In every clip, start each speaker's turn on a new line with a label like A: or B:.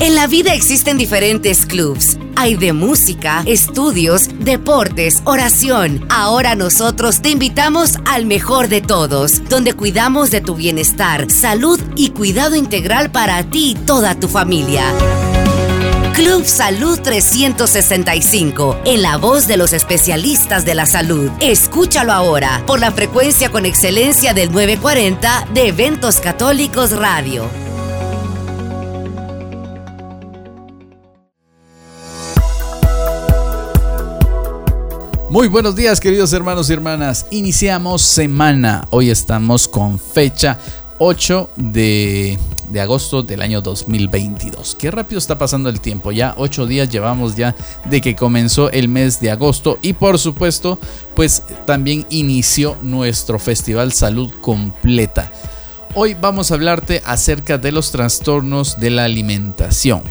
A: En la vida existen diferentes clubs. Hay de música, estudios, deportes, oración. Ahora nosotros te invitamos al mejor de todos, donde cuidamos de tu bienestar, salud y cuidado integral para ti y toda tu familia. Club Salud 365, en la voz de los especialistas de la salud. Escúchalo ahora por la frecuencia con excelencia del 940 de Eventos Católicos Radio.
B: Muy buenos días queridos hermanos y hermanas. Iniciamos semana. Hoy estamos con fecha 8 de, agosto del año 2022. Qué rápido está pasando el tiempo. Ya 8 días llevamos ya de que comenzó el mes de agosto. Y por supuesto, pues también inició nuestro Festival Salud Completa. Hoy vamos a hablarte acerca de los trastornos de la alimentación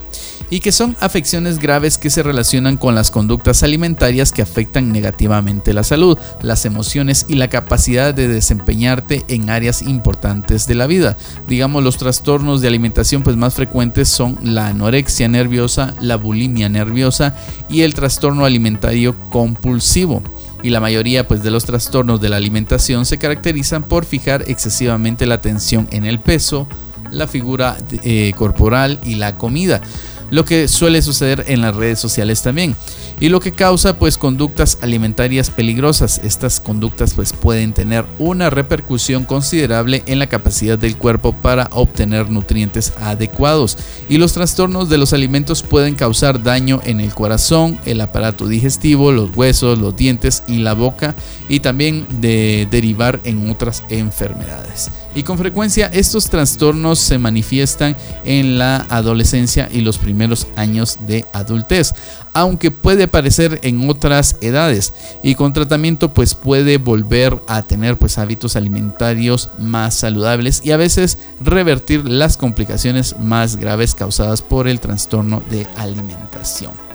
B: y que son afecciones graves que se relacionan con las conductas alimentarias que afectan negativamente la salud, las emociones y la capacidad de desempeñarte en áreas importantes de la vida. Digamos, los trastornos de alimentación pues más frecuentes son la anorexia nerviosa, la bulimia nerviosa y el trastorno alimentario compulsivo y la mayoría pues, de los trastornos de la alimentación se caracterizan por fijar excesivamente la atención en el peso, la figura eh, corporal y la comida lo que suele suceder en las redes sociales también y lo que causa pues conductas alimentarias peligrosas. Estas conductas pues pueden tener una repercusión considerable en la capacidad del cuerpo para obtener nutrientes adecuados y los trastornos de los alimentos pueden causar daño en el corazón, el aparato digestivo, los huesos, los dientes y la boca y también de derivar en otras enfermedades. Y con frecuencia estos trastornos se manifiestan en la adolescencia y los primeros años de adultez aunque puede aparecer en otras edades y con tratamiento pues puede volver a tener pues hábitos alimentarios más saludables y a veces revertir las complicaciones más graves causadas por el trastorno de alimentación.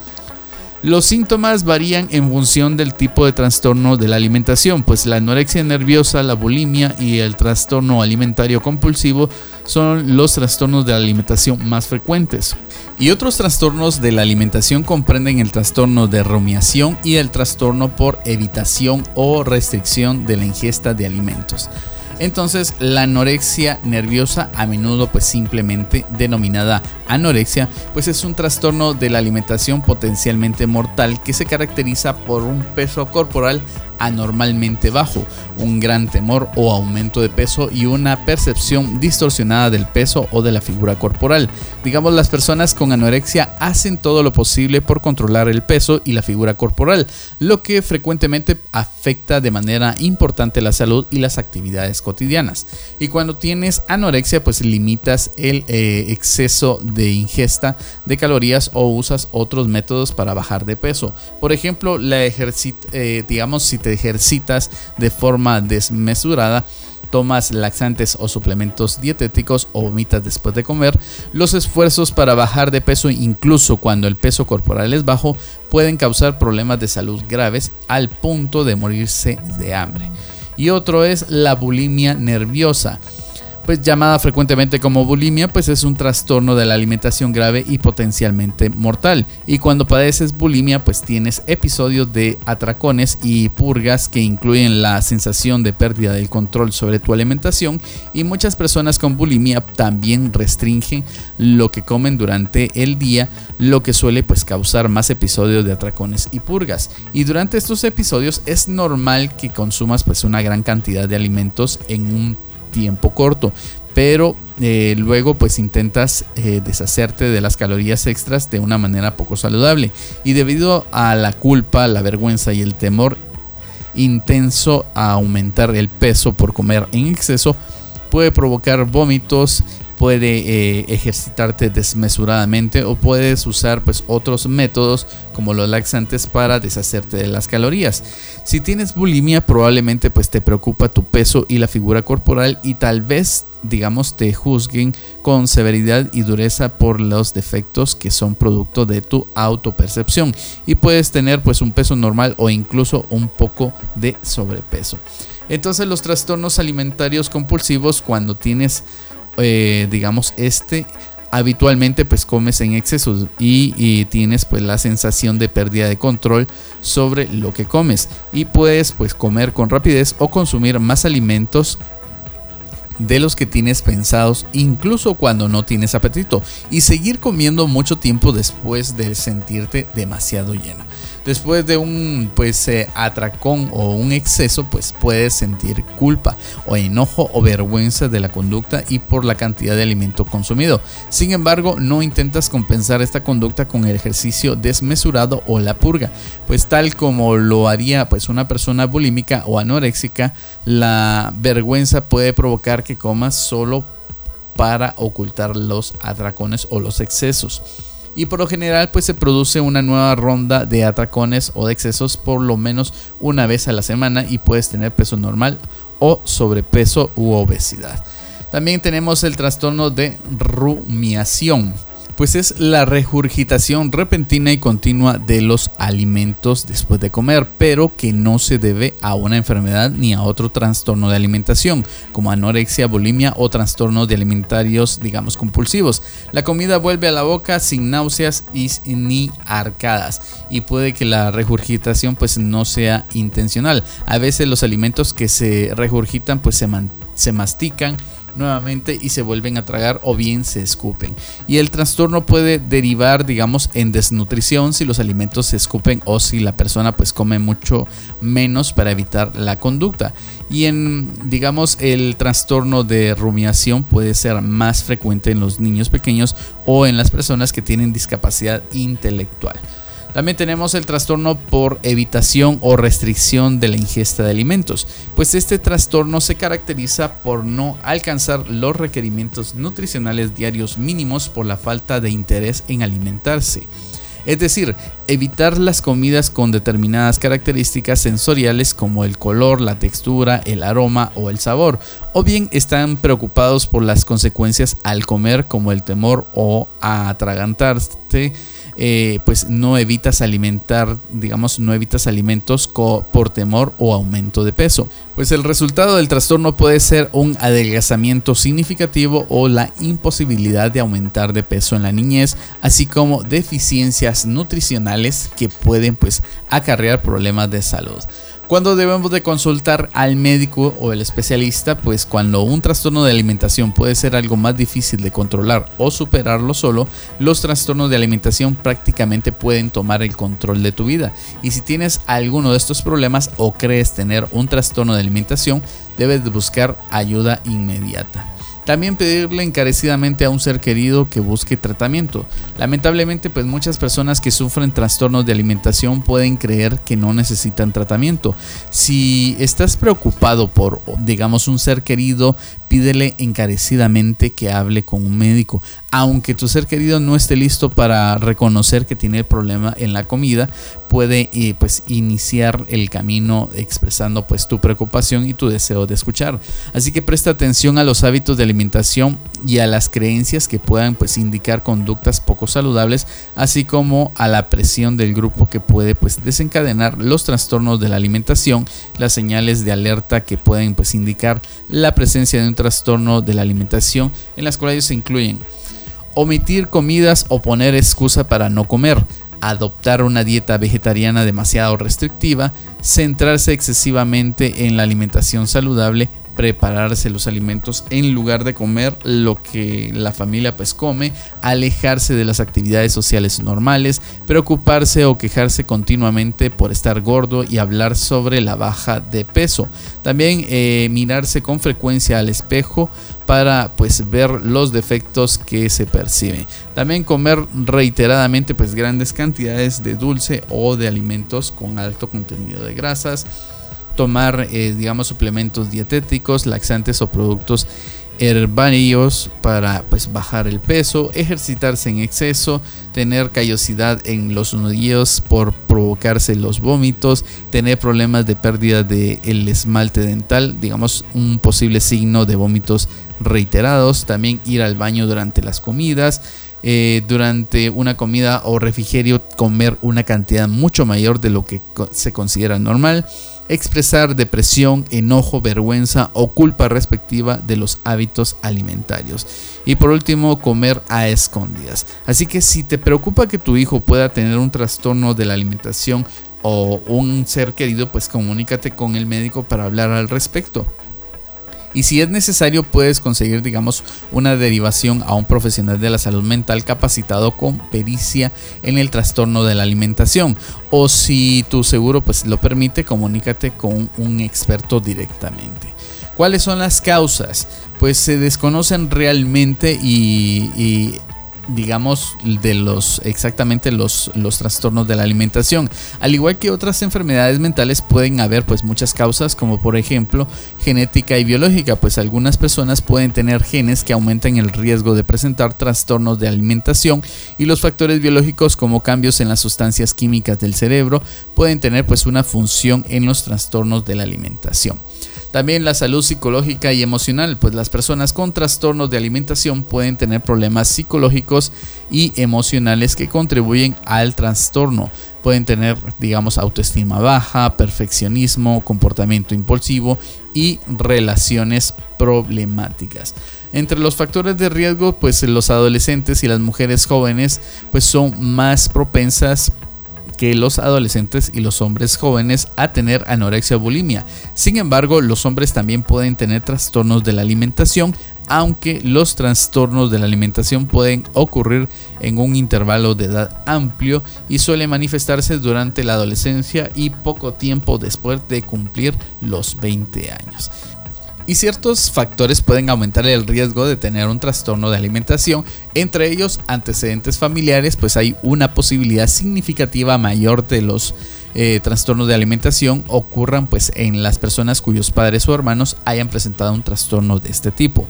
B: Los síntomas varían en función del tipo de trastorno de la alimentación, pues la anorexia nerviosa, la bulimia y el trastorno alimentario compulsivo son los trastornos de la alimentación más frecuentes. Y otros trastornos de la alimentación comprenden el trastorno de rumiación y el trastorno por evitación o restricción de la ingesta de alimentos. Entonces, la anorexia nerviosa, a menudo pues simplemente denominada anorexia, pues es un trastorno de la alimentación potencialmente mortal que se caracteriza por un peso corporal anormalmente bajo, un gran temor o aumento de peso y una percepción distorsionada del peso o de la figura corporal. Digamos, las personas con anorexia hacen todo lo posible por controlar el peso y la figura corporal, lo que frecuentemente afecta de manera importante la salud y las actividades cotidianas. Y cuando tienes anorexia, pues limitas el eh, exceso de ingesta de calorías o usas otros métodos para bajar de peso. Por ejemplo, la ejercit eh, digamos, si te ejercitas de forma desmesurada, tomas laxantes o suplementos dietéticos o vomitas después de comer, los esfuerzos para bajar de peso incluso cuando el peso corporal es bajo pueden causar problemas de salud graves al punto de morirse de hambre. Y otro es la bulimia nerviosa pues llamada frecuentemente como bulimia, pues es un trastorno de la alimentación grave y potencialmente mortal. Y cuando padeces bulimia, pues tienes episodios de atracones y purgas que incluyen la sensación de pérdida del control sobre tu alimentación y muchas personas con bulimia también restringen lo que comen durante el día, lo que suele pues causar más episodios de atracones y purgas. Y durante estos episodios es normal que consumas pues una gran cantidad de alimentos en un tiempo corto, pero eh, luego pues intentas eh, deshacerte de las calorías extras de una manera poco saludable. Y debido a la culpa, la vergüenza y el temor intenso a aumentar el peso por comer en exceso puede provocar vómitos puede eh, ejercitarte desmesuradamente o puedes usar pues otros métodos como los laxantes para deshacerte de las calorías. Si tienes bulimia probablemente pues te preocupa tu peso y la figura corporal y tal vez digamos te juzguen con severidad y dureza por los defectos que son producto de tu autopercepción y puedes tener pues un peso normal o incluso un poco de sobrepeso. Entonces los trastornos alimentarios compulsivos cuando tienes eh, digamos, este habitualmente pues comes en exceso y, y, tienes pues la sensación de pérdida de control sobre lo que comes. Y puedes pues comer con rapidez o consumir más alimentos de los que tienes pensados incluso cuando no tienes apetito. Y seguir comiendo mucho tiempo después de sentirte demasiado lleno después de un pues eh, atracón o un exceso pues puedes sentir culpa o enojo o vergüenza de la conducta y por la cantidad de alimento consumido. Sin embargo, no intentas compensar esta conducta con el ejercicio desmesurado o la purga, pues tal como lo haría pues una persona bulímica o anoréxica, la vergüenza puede provocar que comas solo para ocultar los atracones o los excesos y por lo general pues se produce una nueva ronda de atracones o de excesos por lo menos una vez a la semana y puedes tener peso normal o sobrepeso u obesidad. También tenemos el trastorno de rumiación pues es la regurgitación repentina y continua de los alimentos después de comer, pero que no se debe a una enfermedad ni a otro trastorno de alimentación, como anorexia, bulimia o trastornos de alimentarios, digamos, compulsivos. La comida vuelve a la boca sin náuseas y ni arcadas, y puede que la regurgitación pues no sea intencional. A veces los alimentos que se regurgitan pues se, se mastican nuevamente y se vuelven a tragar o bien se escupen. Y el trastorno puede derivar, digamos, en desnutrición si los alimentos se escupen o si la persona pues come mucho menos para evitar la conducta. Y en, digamos, el trastorno de rumiación puede ser más frecuente en los niños pequeños o en las personas que tienen discapacidad intelectual. También tenemos el trastorno por evitación o restricción de la ingesta de alimentos, pues este trastorno se caracteriza por no alcanzar los requerimientos nutricionales diarios mínimos por la falta de interés en alimentarse. Es decir, evitar las comidas con determinadas características sensoriales como el color, la textura, el aroma o el sabor, o bien están preocupados por las consecuencias al comer como el temor o a atragantarse eh, pues no evitas alimentar, digamos, no evitas alimentos por temor o aumento de peso. Pues el resultado del trastorno puede ser un adelgazamiento significativo o la imposibilidad de aumentar de peso en la niñez, así como deficiencias nutricionales que pueden pues acarrear problemas de salud. Cuando debemos de consultar al médico o el especialista, pues cuando un trastorno de alimentación puede ser algo más difícil de controlar o superarlo solo, los trastornos de alimentación prácticamente pueden tomar el control de tu vida. Y si tienes alguno de estos problemas o crees tener un trastorno de alimentación, debes de buscar ayuda inmediata. También pedirle encarecidamente a un ser querido que busque tratamiento. Lamentablemente, pues muchas personas que sufren trastornos de alimentación pueden creer que no necesitan tratamiento. Si estás preocupado por, digamos, un ser querido, pídele encarecidamente que hable con un médico. Aunque tu ser querido no esté listo para reconocer que tiene el problema en la comida, puede eh, pues iniciar el camino expresando pues tu preocupación y tu deseo de escuchar. Así que presta atención a los hábitos de alimentación y a las creencias que puedan pues indicar conductas poco saludables, así como a la presión del grupo que puede pues desencadenar los trastornos de la alimentación, las señales de alerta que pueden pues indicar la presencia de un trastorno de la alimentación, en las cuales se incluyen omitir comidas o poner excusa para no comer, adoptar una dieta vegetariana demasiado restrictiva, centrarse excesivamente en la alimentación saludable, prepararse los alimentos en lugar de comer lo que la familia pues come, alejarse de las actividades sociales normales, preocuparse o quejarse continuamente por estar gordo y hablar sobre la baja de peso. También eh, mirarse con frecuencia al espejo para pues ver los defectos que se perciben. También comer reiteradamente pues grandes cantidades de dulce o de alimentos con alto contenido de grasas tomar, eh, digamos, suplementos dietéticos, laxantes o productos herbarios para pues, bajar el peso, ejercitarse en exceso, tener callosidad en los nudillos por provocarse los vómitos, tener problemas de pérdida del el esmalte dental, digamos un posible signo de vómitos reiterados, también ir al baño durante las comidas, eh, durante una comida o refrigerio comer una cantidad mucho mayor de lo que se considera normal, expresar depresión, enojo, vergüenza o culpa respectiva de los hábitos alimentarios. Y por último, comer a escondidas. Así que si te preocupa que tu hijo pueda tener un trastorno de la alimentación o un ser querido, pues comunícate con el médico para hablar al respecto. Y si es necesario, puedes conseguir, digamos, una derivación a un profesional de la salud mental capacitado con pericia en el trastorno de la alimentación. O si tu seguro pues, lo permite, comunícate con un experto directamente. ¿Cuáles son las causas? Pues se desconocen realmente y, y digamos, de los exactamente los, los trastornos de la alimentación. Al igual que otras enfermedades mentales pueden haber pues muchas causas, como por ejemplo genética y biológica, pues algunas personas pueden tener genes que aumentan el riesgo de presentar trastornos de alimentación y los factores biológicos como cambios en las sustancias químicas del cerebro pueden tener pues una función en los trastornos de la alimentación. También la salud psicológica y emocional, pues las personas con trastornos de alimentación pueden tener problemas psicológicos y emocionales que contribuyen al trastorno. Pueden tener, digamos, autoestima baja, perfeccionismo, comportamiento impulsivo y relaciones problemáticas. Entre los factores de riesgo, pues los adolescentes y las mujeres jóvenes pues son más propensas que los adolescentes y los hombres jóvenes a tener anorexia o bulimia. Sin embargo, los hombres también pueden tener trastornos de la alimentación, aunque los trastornos de la alimentación pueden ocurrir en un intervalo de edad amplio y suele manifestarse durante la adolescencia y poco tiempo después de cumplir los 20 años y ciertos factores pueden aumentar el riesgo de tener un trastorno de alimentación, entre ellos antecedentes familiares, pues hay una posibilidad significativa mayor de los eh, trastornos de alimentación ocurran pues en las personas cuyos padres o hermanos hayan presentado un trastorno de este tipo.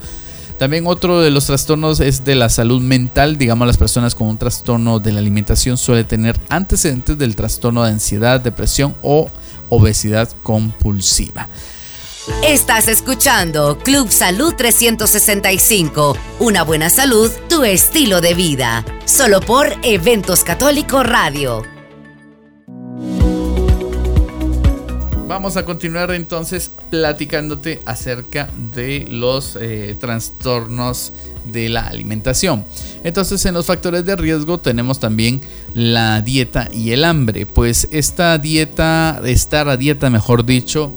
B: También otro de los trastornos es de la salud mental, digamos las personas con un trastorno de la alimentación suele tener antecedentes del trastorno de ansiedad, depresión o obesidad compulsiva.
A: Estás escuchando Club Salud 365, una buena salud, tu estilo de vida, solo por Eventos Católico Radio.
B: Vamos a continuar entonces platicándote acerca de los eh, trastornos de la alimentación. Entonces en los factores de riesgo tenemos también la dieta y el hambre. Pues esta dieta, estar a dieta mejor dicho,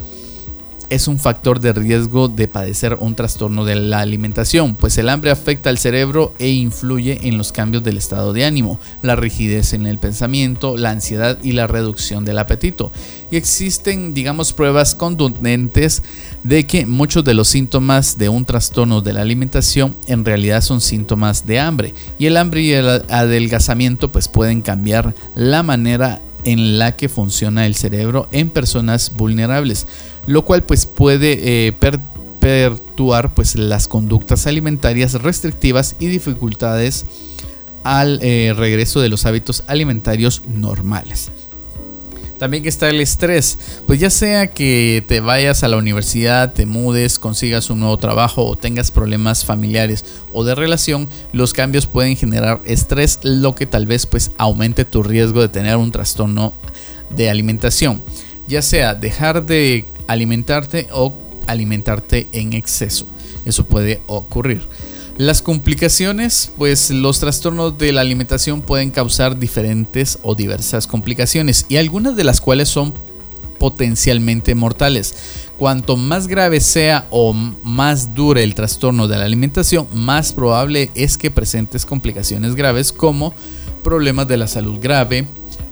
B: es un factor de riesgo de padecer un trastorno de la alimentación, pues el hambre afecta al cerebro e influye en los cambios del estado de ánimo, la rigidez en el pensamiento, la ansiedad y la reducción del apetito. Y existen, digamos, pruebas contundentes de que muchos de los síntomas de un trastorno de la alimentación en realidad son síntomas de hambre. Y el hambre y el adelgazamiento pues pueden cambiar la manera en la que funciona el cerebro en personas vulnerables lo cual pues puede eh, perpetuar pues las conductas alimentarias restrictivas y dificultades al eh, regreso de los hábitos alimentarios normales. También está el estrés, pues ya sea que te vayas a la universidad, te mudes, consigas un nuevo trabajo o tengas problemas familiares o de relación, los cambios pueden generar estrés, lo que tal vez pues aumente tu riesgo de tener un trastorno de alimentación. Ya sea dejar de alimentarte o alimentarte en exceso. Eso puede ocurrir. Las complicaciones, pues los trastornos de la alimentación pueden causar diferentes o diversas complicaciones y algunas de las cuales son potencialmente mortales. Cuanto más grave sea o más dure el trastorno de la alimentación, más probable es que presentes complicaciones graves como problemas de la salud grave,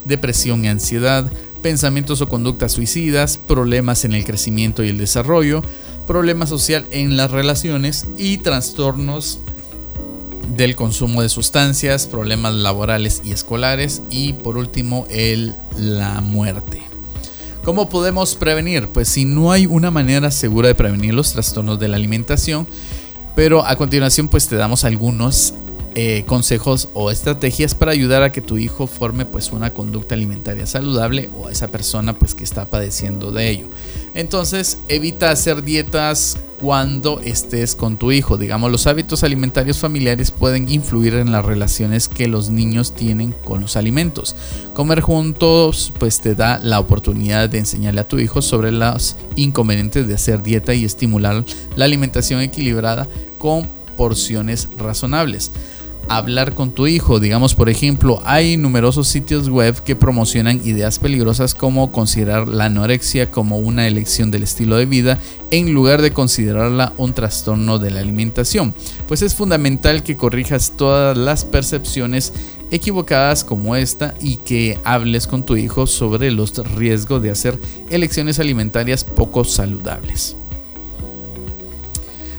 B: depresión y ansiedad, pensamientos o conductas suicidas, problemas en el crecimiento y el desarrollo, problemas social en las relaciones y trastornos del consumo de sustancias, problemas laborales y escolares y por último el, la muerte. ¿Cómo podemos prevenir? Pues si no hay una manera segura de prevenir los trastornos de la alimentación, pero a continuación pues te damos algunos eh, consejos o estrategias para ayudar a que tu hijo forme pues una conducta alimentaria saludable o a esa persona pues que está padeciendo de ello. Entonces evita hacer dietas cuando estés con tu hijo. Digamos, los hábitos alimentarios familiares pueden influir en las relaciones que los niños tienen con los alimentos. Comer juntos pues te da la oportunidad de enseñarle a tu hijo sobre los inconvenientes de hacer dieta y estimular la alimentación equilibrada con porciones razonables hablar con tu hijo. Digamos, por ejemplo, hay numerosos sitios web que promocionan ideas peligrosas como considerar la anorexia como una elección del estilo de vida en lugar de considerarla un trastorno de la alimentación. Pues es fundamental que corrijas todas las percepciones equivocadas como esta y que hables con tu hijo sobre los riesgos de hacer elecciones alimentarias poco saludables.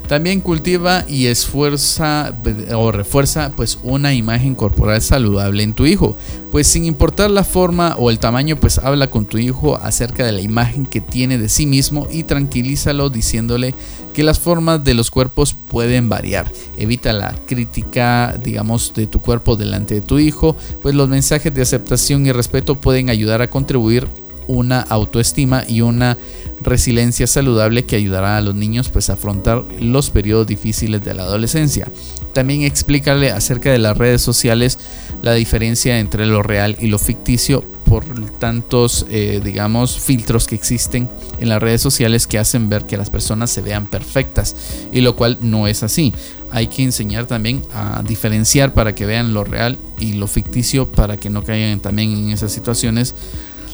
B: También cultiva y esfuerza o refuerza pues una imagen corporal saludable en tu hijo. Pues sin importar la forma o el tamaño, pues habla con tu hijo acerca de la imagen que tiene de sí mismo y tranquilízalo diciéndole que las formas de los cuerpos pueden variar. Evita la crítica, digamos, de tu cuerpo delante de tu hijo, pues los mensajes de aceptación y respeto pueden ayudar a contribuir una autoestima y una resiliencia saludable que ayudará a los niños pues a afrontar los periodos difíciles de la adolescencia. También explícale acerca de las redes sociales la diferencia entre lo real y lo ficticio por tantos eh, digamos filtros que existen en las redes sociales que hacen ver que las personas se vean perfectas y lo cual no es así hay que enseñar también a diferenciar para que vean lo real y lo ficticio para que no caigan también en esas situaciones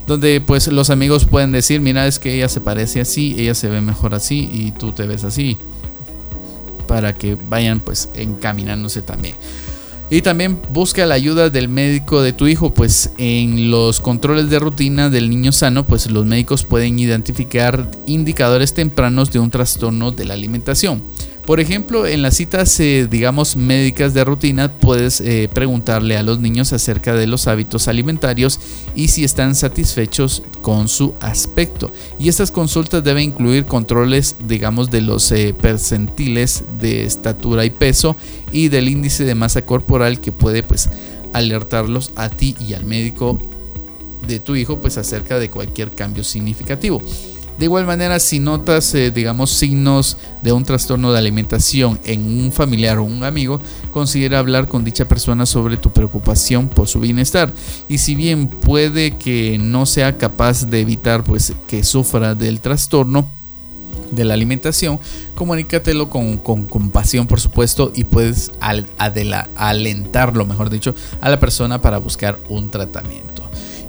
B: donde pues los amigos pueden decir, mira, es que ella se parece así, ella se ve mejor así y tú te ves así, para que vayan pues encaminándose también. Y también busca la ayuda del médico de tu hijo, pues en los controles de rutina del niño sano, pues los médicos pueden identificar indicadores tempranos de un trastorno de la alimentación. Por ejemplo, en las citas, eh, digamos, médicas de rutina, puedes eh, preguntarle a los niños acerca de los hábitos alimentarios y si están satisfechos con su aspecto. Y estas consultas deben incluir controles, digamos, de los eh, percentiles de estatura y peso y del índice de masa corporal que puede, pues, alertarlos a ti y al médico de tu hijo, pues, acerca de cualquier cambio significativo. De igual manera, si notas, eh, digamos, signos de un trastorno de alimentación en un familiar o un amigo, considera hablar con dicha persona sobre tu preocupación por su bienestar. Y si bien puede que no sea capaz de evitar pues, que sufra del trastorno, de la alimentación, comunícatelo con, compasión, por supuesto, y puedes alentarlo, mejor dicho, a la persona para buscar un tratamiento.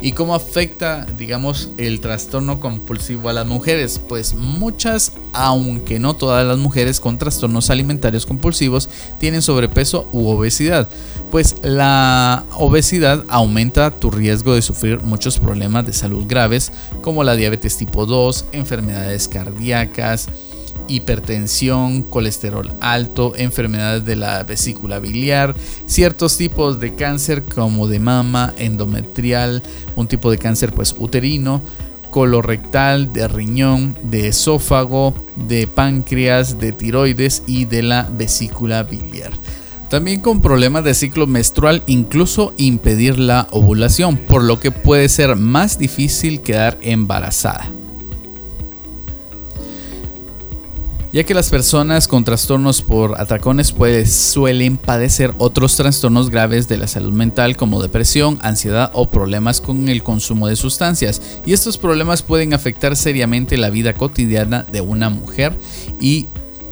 B: ¿Y cómo afecta, digamos, el trastorno compulsivo a las mujeres? Pues muchas, aunque no todas las mujeres con trastornos alimentarios compulsivos tienen sobrepeso u obesidad. Pues la obesidad aumenta tu riesgo de sufrir muchos problemas de salud graves como la diabetes tipo 2, enfermedades cardíacas, hipertensión, colesterol alto, enfermedades de la vesícula biliar, ciertos tipos de cáncer como de mama, endometrial, un tipo de cáncer pues uterino, colorectal, de riñón, de esófago, de páncreas, de tiroides y de la vesícula biliar. También con problemas de ciclo menstrual, incluso impedir la ovulación, por lo que puede ser más difícil quedar embarazada. Ya que las personas con trastornos por atracones pues, suelen padecer otros trastornos graves de la salud mental como depresión, ansiedad o problemas con el consumo de sustancias. Y estos problemas pueden afectar seriamente la vida cotidiana de una mujer y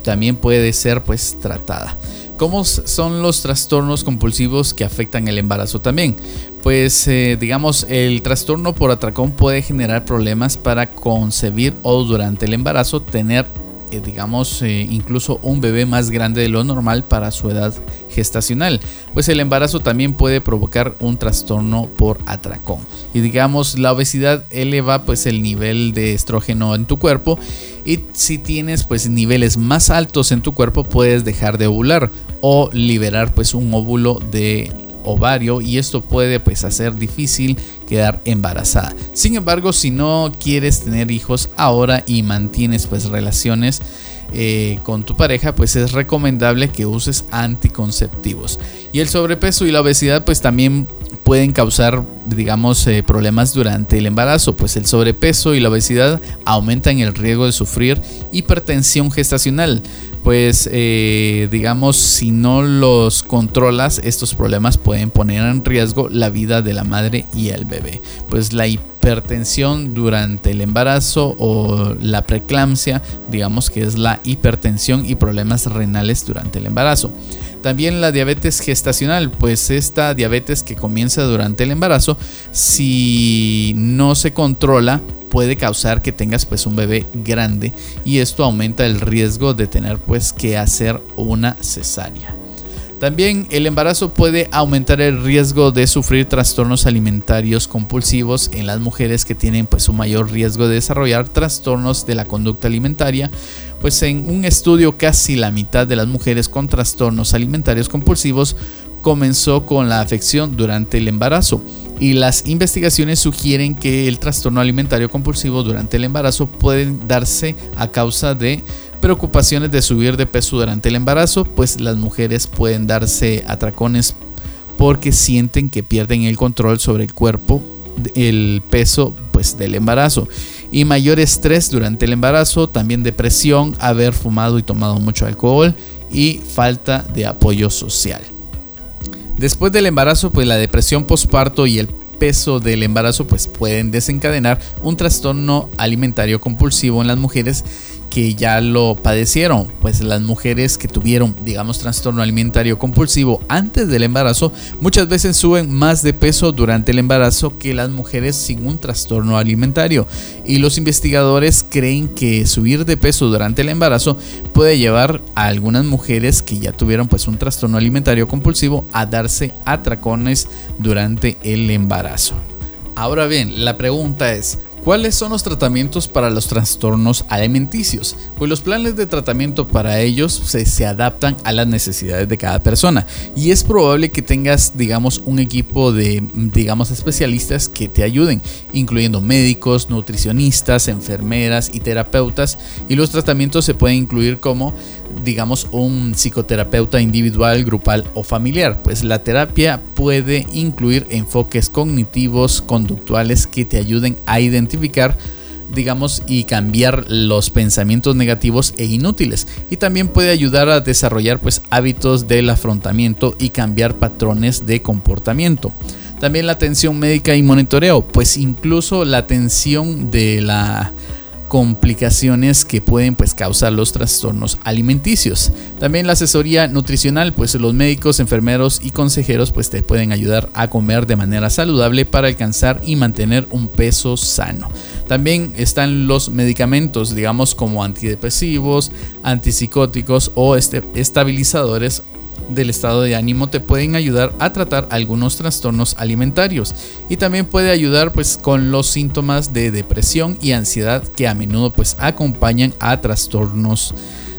B: también puede ser pues tratada. ¿Cómo son los trastornos compulsivos que afectan el embarazo también? Pues eh, digamos, el trastorno por atracón puede generar problemas para concebir o durante el embarazo tener eh, digamos, eh, incluso un bebé más grande de lo normal para su edad gestacional, pues el embarazo también puede provocar un trastorno por atracón. Y digamos, la obesidad eleva pues el nivel de estrógeno en tu cuerpo y si tienes pues niveles más altos en tu cuerpo puedes dejar de ovular o liberar pues un óvulo de ovario y esto puede pues hacer difícil quedar embarazada. Sin embargo, si no quieres tener hijos ahora y mantienes pues relaciones eh, con tu pareja, pues es recomendable que uses anticonceptivos. Y el sobrepeso y la obesidad pues también pueden causar, digamos, eh, problemas durante el embarazo, pues el sobrepeso y la obesidad aumentan el riesgo de sufrir hipertensión gestacional. Pues, eh, digamos, si no los controlas, estos problemas pueden poner en riesgo la vida de la madre y el bebé. Pues la hipertensión durante el embarazo o la preeclampsia, digamos que es la hipertensión y problemas renales durante el embarazo. También la diabetes gestacional, pues esta diabetes que comienza durante el embarazo, si no se controla, puede causar que tengas pues un bebé grande y esto aumenta el riesgo de tener pues que hacer una cesárea. También el embarazo puede aumentar el riesgo de sufrir trastornos alimentarios compulsivos en las mujeres que tienen pues un mayor riesgo de desarrollar trastornos de la conducta alimentaria, pues en un estudio casi la mitad de las mujeres con trastornos alimentarios compulsivos comenzó con la afección durante el embarazo. Y las investigaciones sugieren que el trastorno alimentario compulsivo durante el embarazo puede darse a causa de preocupaciones de subir de peso durante el embarazo, pues las mujeres pueden darse atracones porque sienten que pierden el control sobre el cuerpo, el peso pues del embarazo y mayor estrés durante el embarazo, también depresión, haber fumado y tomado mucho alcohol y falta de apoyo social. Después del embarazo, pues la depresión postparto y el peso del embarazo pues pueden desencadenar un trastorno alimentario compulsivo en las mujeres que ya lo padecieron, pues las mujeres que tuvieron, digamos, trastorno alimentario compulsivo antes del embarazo, muchas veces suben más de peso durante el embarazo que las mujeres sin un trastorno alimentario. Y los investigadores creen que subir de peso durante el embarazo puede llevar a algunas mujeres que ya tuvieron pues un trastorno alimentario compulsivo a darse atracones durante el embarazo. Ahora bien, la pregunta es, ¿Cuáles son los tratamientos para los trastornos alimenticios? Pues los planes de tratamiento para ellos se, adaptan a las necesidades de cada persona y es probable que tengas, digamos, un equipo de, digamos, especialistas que te ayuden, incluyendo médicos, nutricionistas, enfermeras y terapeutas y los tratamientos se pueden incluir como digamos, un psicoterapeuta individual, grupal o familiar. Pues la terapia puede incluir enfoques cognitivos, conductuales que te ayuden a identificar digamos, y cambiar los pensamientos negativos e inútiles. Y también puede ayudar a desarrollar pues hábitos del afrontamiento y cambiar patrones de comportamiento. También la atención médica y monitoreo, pues incluso la atención de la complicaciones que pueden pues causar los trastornos alimenticios. También la asesoría nutricional, pues los médicos, enfermeros y consejeros pues te pueden ayudar a comer de manera saludable para alcanzar y mantener un peso sano. También están los medicamentos, digamos como antidepresivos, antipsicóticos o este, estabilizadores del estado de ánimo te pueden ayudar a tratar algunos trastornos alimentarios y también puede ayudar pues con los síntomas de depresión y ansiedad que a menudo pues acompañan a trastornos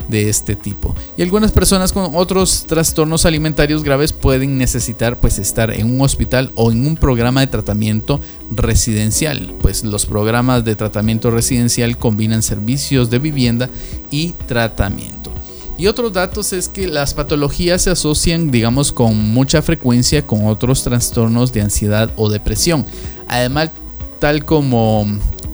B: de este tipo. Y algunas personas con otros trastornos alimentarios graves pueden necesitar pues estar en un hospital o en un programa de tratamiento residencial, pues los programas de tratamiento residencial combinan servicios de vivienda y tratamiento. Y otros datos es que las patologías se asocian, digamos, con mucha frecuencia con otros trastornos de ansiedad o depresión. Además, tal como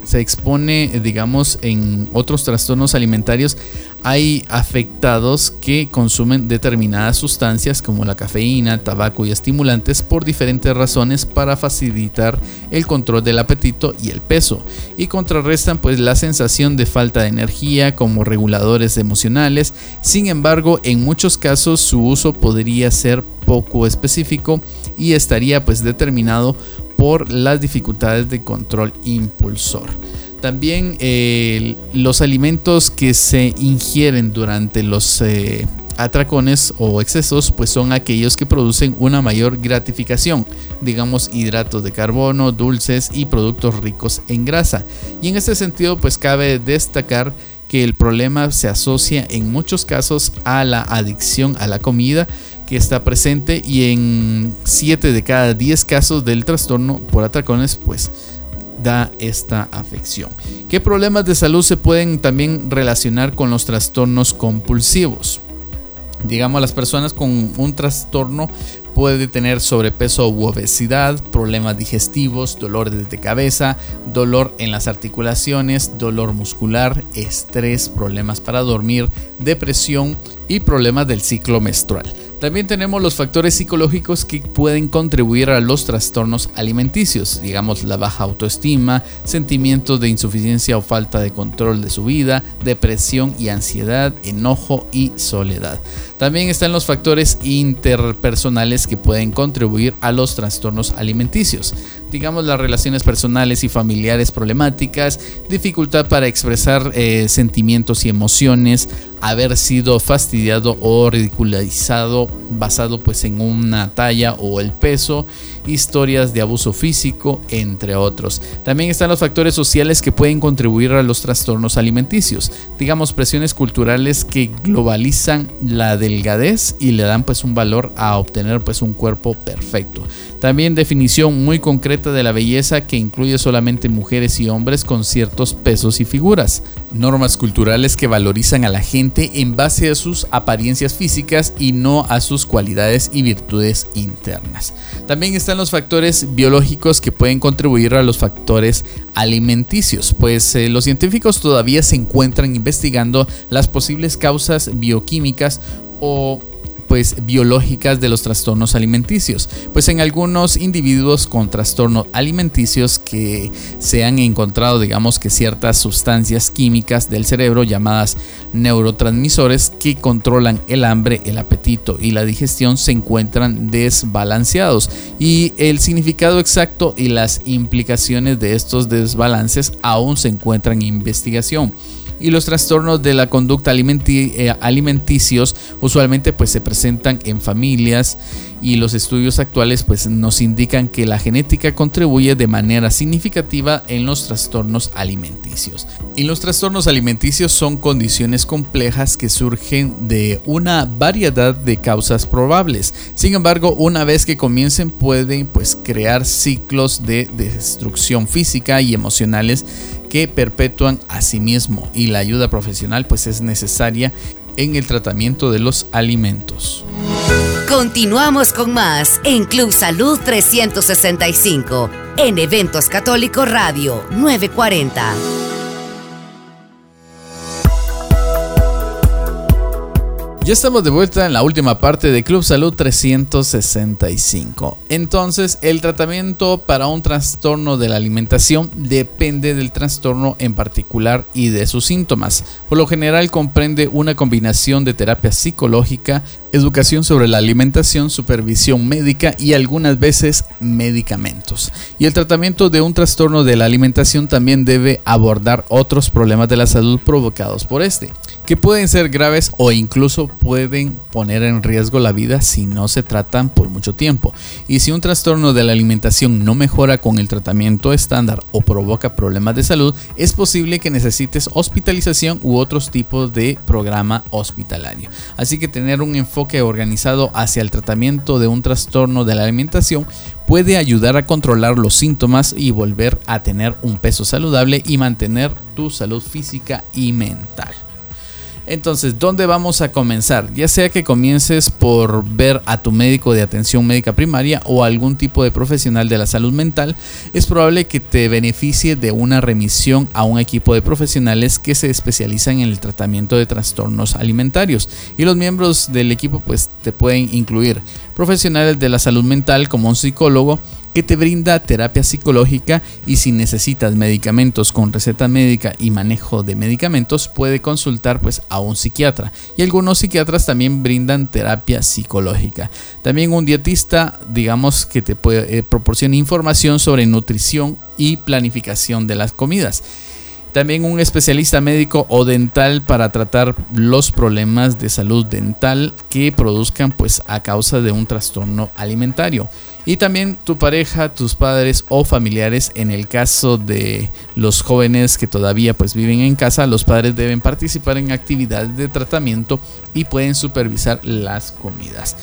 B: se expone, digamos, en otros trastornos alimentarios, hay afectados que consumen determinadas sustancias como la cafeína, tabaco y estimulantes por diferentes razones para facilitar el control del apetito y el peso y contrarrestan pues la sensación de falta de energía como reguladores emocionales. Sin embargo, en muchos casos su uso podría ser poco específico y estaría pues determinado por las dificultades de control impulsor. También eh, los alimentos que se ingieren durante los eh, atracones o excesos pues son aquellos que producen una mayor gratificación, digamos hidratos de carbono, dulces y productos ricos en grasa. Y en este sentido pues cabe destacar que el problema se asocia en muchos casos a la adicción a la comida que está presente y en 7 de cada 10 casos del trastorno por atracones pues da esta afección. ¿Qué problemas de salud se pueden también relacionar con los trastornos compulsivos? Digamos, las personas con un trastorno puede tener sobrepeso u obesidad, problemas digestivos, dolores de cabeza, dolor en las articulaciones, dolor muscular, estrés, problemas para dormir, depresión y problemas del ciclo menstrual. También tenemos los factores psicológicos que pueden contribuir a los trastornos alimenticios, digamos la baja autoestima, sentimientos de insuficiencia o falta de control de su vida, depresión y ansiedad, enojo y soledad. También están los factores interpersonales que pueden contribuir a los trastornos alimenticios, digamos las relaciones personales y familiares problemáticas, dificultad para expresar eh, sentimientos y emociones, haber sido fastidiado o ridiculizado basado pues en una talla o el peso, historias de abuso físico, entre otros. También están los factores sociales que pueden contribuir a los trastornos alimenticios, digamos presiones culturales que globalizan la delgadez y le dan pues un valor a obtener pues un cuerpo perfecto. También definición muy concreta de la belleza que incluye solamente mujeres y hombres con ciertos pesos y figuras. Normas culturales que valorizan a la gente en base a sus apariencias físicas y no a sus cualidades y virtudes internas. También están los factores biológicos que pueden contribuir a los factores alimenticios, pues eh, los científicos todavía se encuentran investigando las posibles causas bioquímicas o pues biológicas de los trastornos alimenticios. Pues en algunos individuos con trastornos alimenticios que se han encontrado, digamos que ciertas sustancias químicas del cerebro llamadas neurotransmisores que controlan el hambre, el apetito y la digestión se encuentran desbalanceados y el significado exacto y las implicaciones de estos desbalances aún se encuentran en investigación y los trastornos de la conducta eh, alimenticios usualmente pues se presentan en familias y los estudios actuales pues nos indican que la genética contribuye de manera significativa en los trastornos alimenticios. Y los trastornos alimenticios son condiciones complejas que surgen de una variedad de causas probables. Sin embargo, una vez que comiencen pueden pues crear ciclos de destrucción física y emocionales que perpetúan a sí mismo y la ayuda profesional pues es necesaria en el tratamiento de los alimentos.
A: Continuamos con más en Club Salud 365 en Eventos Católico Radio 940.
B: Ya estamos de vuelta en la última parte de Club Salud 365. Entonces, el tratamiento para un trastorno de la alimentación depende del trastorno en particular y de sus síntomas. Por lo general comprende una combinación de terapia psicológica, educación sobre la alimentación, supervisión médica y algunas veces medicamentos. Y el tratamiento de un trastorno de la alimentación también debe abordar otros problemas de la salud provocados por este, que pueden ser graves o incluso pueden poner en riesgo la vida si no se tratan por mucho tiempo. Y si un trastorno de la alimentación no mejora con el tratamiento estándar o provoca problemas de salud, es posible que necesites hospitalización u otros tipos de programa hospitalario. Así que tener un enfoque organizado hacia el tratamiento de un trastorno de la alimentación puede ayudar a controlar los síntomas y volver a tener un peso saludable y mantener tu salud física y mental. Entonces, ¿dónde vamos a comenzar? Ya sea que comiences por ver a tu médico de atención médica primaria o algún tipo de profesional de la salud mental, es probable que te beneficie de una remisión a un equipo de profesionales que se especializan en el tratamiento de trastornos alimentarios. Y los miembros del equipo pues te pueden incluir profesionales de la salud mental como un psicólogo, que te brinda terapia psicológica y si necesitas medicamentos con receta médica y manejo de medicamentos puede consultar pues a un psiquiatra y algunos psiquiatras también brindan terapia psicológica. También un dietista digamos que te puede eh, proporciona información sobre nutrición y planificación de las comidas. También un especialista médico o dental para tratar los problemas de salud dental que produzcan pues a causa de un trastorno alimentario. Y también tu pareja, tus padres o familiares en el caso de los jóvenes que todavía pues viven en casa, los padres deben participar en actividades de tratamiento y pueden supervisar las comidas.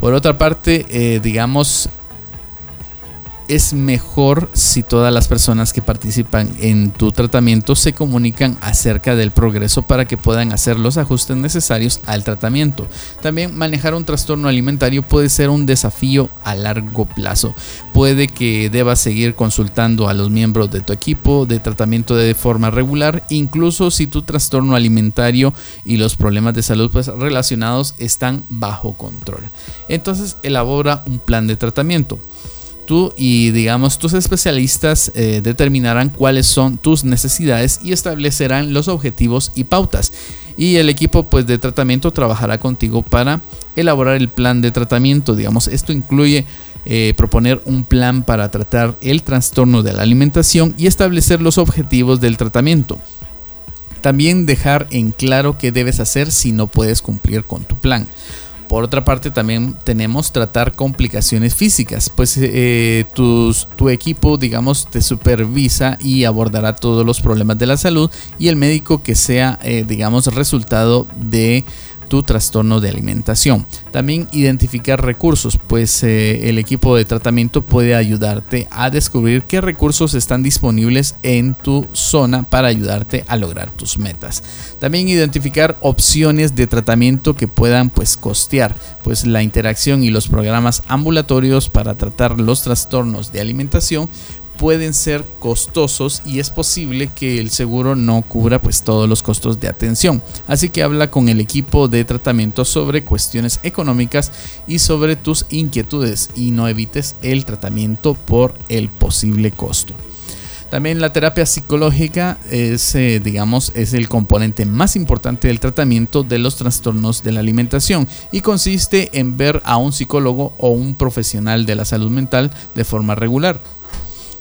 B: Por otra parte, eh, digamos, es mejor si todas las personas que participan en tu tratamiento se comunican acerca del progreso para que puedan hacer los ajustes necesarios al tratamiento. También manejar un trastorno alimentario puede ser un desafío a largo plazo. Puede que debas seguir consultando a los miembros de tu equipo de tratamiento de forma regular, incluso si tu trastorno alimentario y los problemas de salud pues, relacionados están bajo control. Entonces elabora un plan de tratamiento y digamos tus especialistas eh, determinarán cuáles son tus necesidades y establecerán los objetivos y pautas. Y el equipo pues de tratamiento trabajará contigo para elaborar el plan de tratamiento. Digamos, esto incluye eh, proponer un plan para tratar el trastorno de la alimentación y establecer los objetivos del tratamiento. También dejar en claro qué debes hacer si no puedes cumplir con tu plan. Por otra parte, también tenemos tratar complicaciones físicas, pues eh, tu equipo, digamos, te supervisa y abordará todos los problemas de la salud y el médico que sea, eh, digamos, resultado de tu trastorno de alimentación. También identificar recursos, pues eh, el equipo de tratamiento puede ayudarte a descubrir qué recursos están disponibles en tu zona para ayudarte a lograr tus metas. También identificar opciones de tratamiento que puedan pues costear, pues la interacción y los programas ambulatorios para tratar los trastornos de alimentación pueden ser costosos y es posible que el seguro no cubra pues todos los costos de atención. Así que habla con el equipo de tratamiento sobre cuestiones económicas y sobre tus inquietudes y no evites el tratamiento por el posible costo. También la terapia psicológica es, eh, digamos, es el componente más importante del tratamiento de los trastornos de la alimentación y consiste en ver a un psicólogo o un profesional de la salud mental de forma regular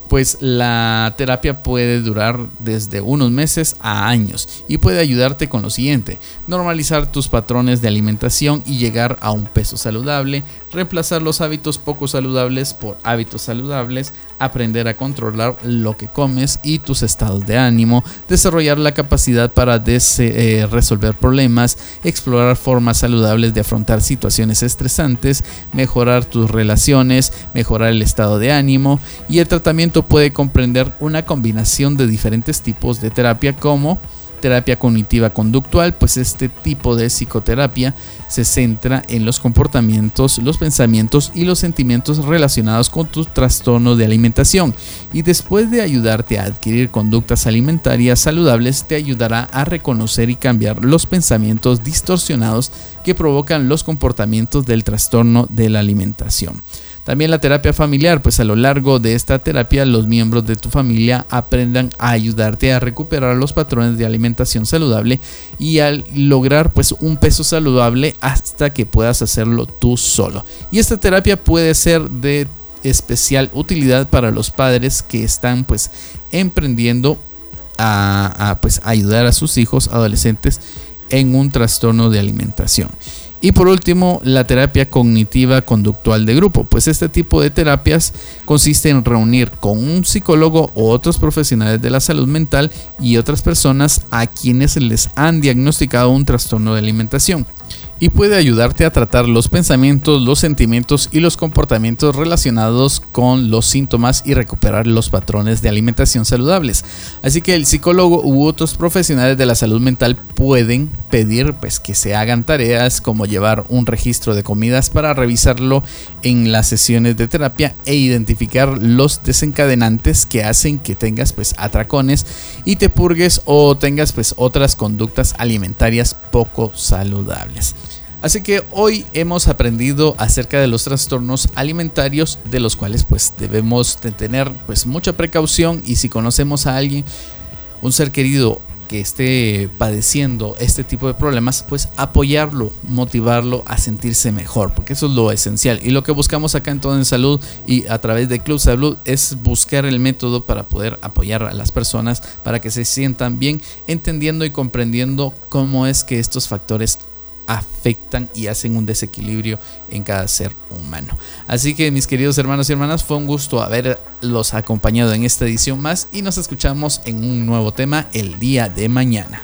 B: pues la terapia puede durar desde unos meses a años y puede ayudarte con lo siguiente, normalizar tus patrones de alimentación y llegar a un peso saludable, reemplazar los hábitos poco saludables por hábitos saludables, aprender a controlar lo que comes y tus estados de ánimo, desarrollar la capacidad para eh, resolver problemas, explorar formas saludables de afrontar situaciones estresantes, mejorar tus relaciones, mejorar el estado de ánimo y el tratamiento puede comprender una combinación de diferentes tipos de terapia como terapia cognitiva conductual, pues este tipo de psicoterapia se centra en los comportamientos, los pensamientos y los sentimientos relacionados con tu trastorno de alimentación y después de ayudarte a adquirir conductas alimentarias saludables te ayudará a reconocer y cambiar los pensamientos distorsionados que provocan los comportamientos del trastorno de la alimentación. También la terapia familiar, pues a lo largo de esta terapia los miembros de tu familia aprendan a ayudarte a recuperar los patrones de alimentación saludable y al lograr pues un peso saludable hasta que puedas hacerlo tú solo. Y esta terapia puede ser de especial utilidad para los padres que están pues emprendiendo a, pues ayudar a sus hijos adolescentes en un trastorno de alimentación. Y por último, la terapia cognitiva conductual de grupo. Pues este tipo de terapias consiste en reunir con un psicólogo o otros profesionales de la salud mental y otras personas a quienes les han diagnosticado un trastorno de alimentación y puede ayudarte a tratar los pensamientos, los sentimientos y los comportamientos relacionados con los síntomas y recuperar los patrones de alimentación saludables. Así que el psicólogo u otros profesionales de la salud mental pueden pedir pues que se hagan tareas como llevar un registro de comidas para revisarlo en las sesiones de terapia e identificar los desencadenantes que hacen que tengas pues atracones y te purgues o tengas pues otras conductas alimentarias poco saludables. Así que hoy hemos aprendido acerca de los trastornos alimentarios de los cuales pues debemos tener pues mucha precaución y si conocemos a alguien, un ser querido que esté padeciendo este tipo de problemas, pues apoyarlo, motivarlo a sentirse mejor, porque eso es lo esencial. Y lo que buscamos acá en Todo en Salud y a través de Club Salud es buscar el método para poder apoyar a las personas para que se sientan bien, entendiendo y comprendiendo cómo es que estos factores afectan y hacen un desequilibrio en cada ser humano. Así que mis queridos hermanos y hermanas, fue un gusto haberlos acompañado en esta edición más y nos escuchamos en un nuevo tema el día de mañana.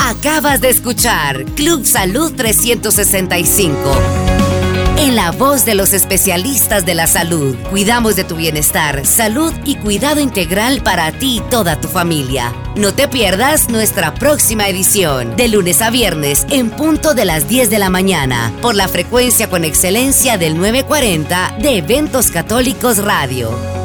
A: Acabas de escuchar Club Salud 365 en la voz de los especialistas de la salud. Cuidamos de tu bienestar, salud y cuidado integral para ti y toda tu familia. No te pierdas nuestra próxima edición, de lunes a viernes, en punto de las 10 de la mañana, por la frecuencia con excelencia del 940 de Eventos Católicos Radio.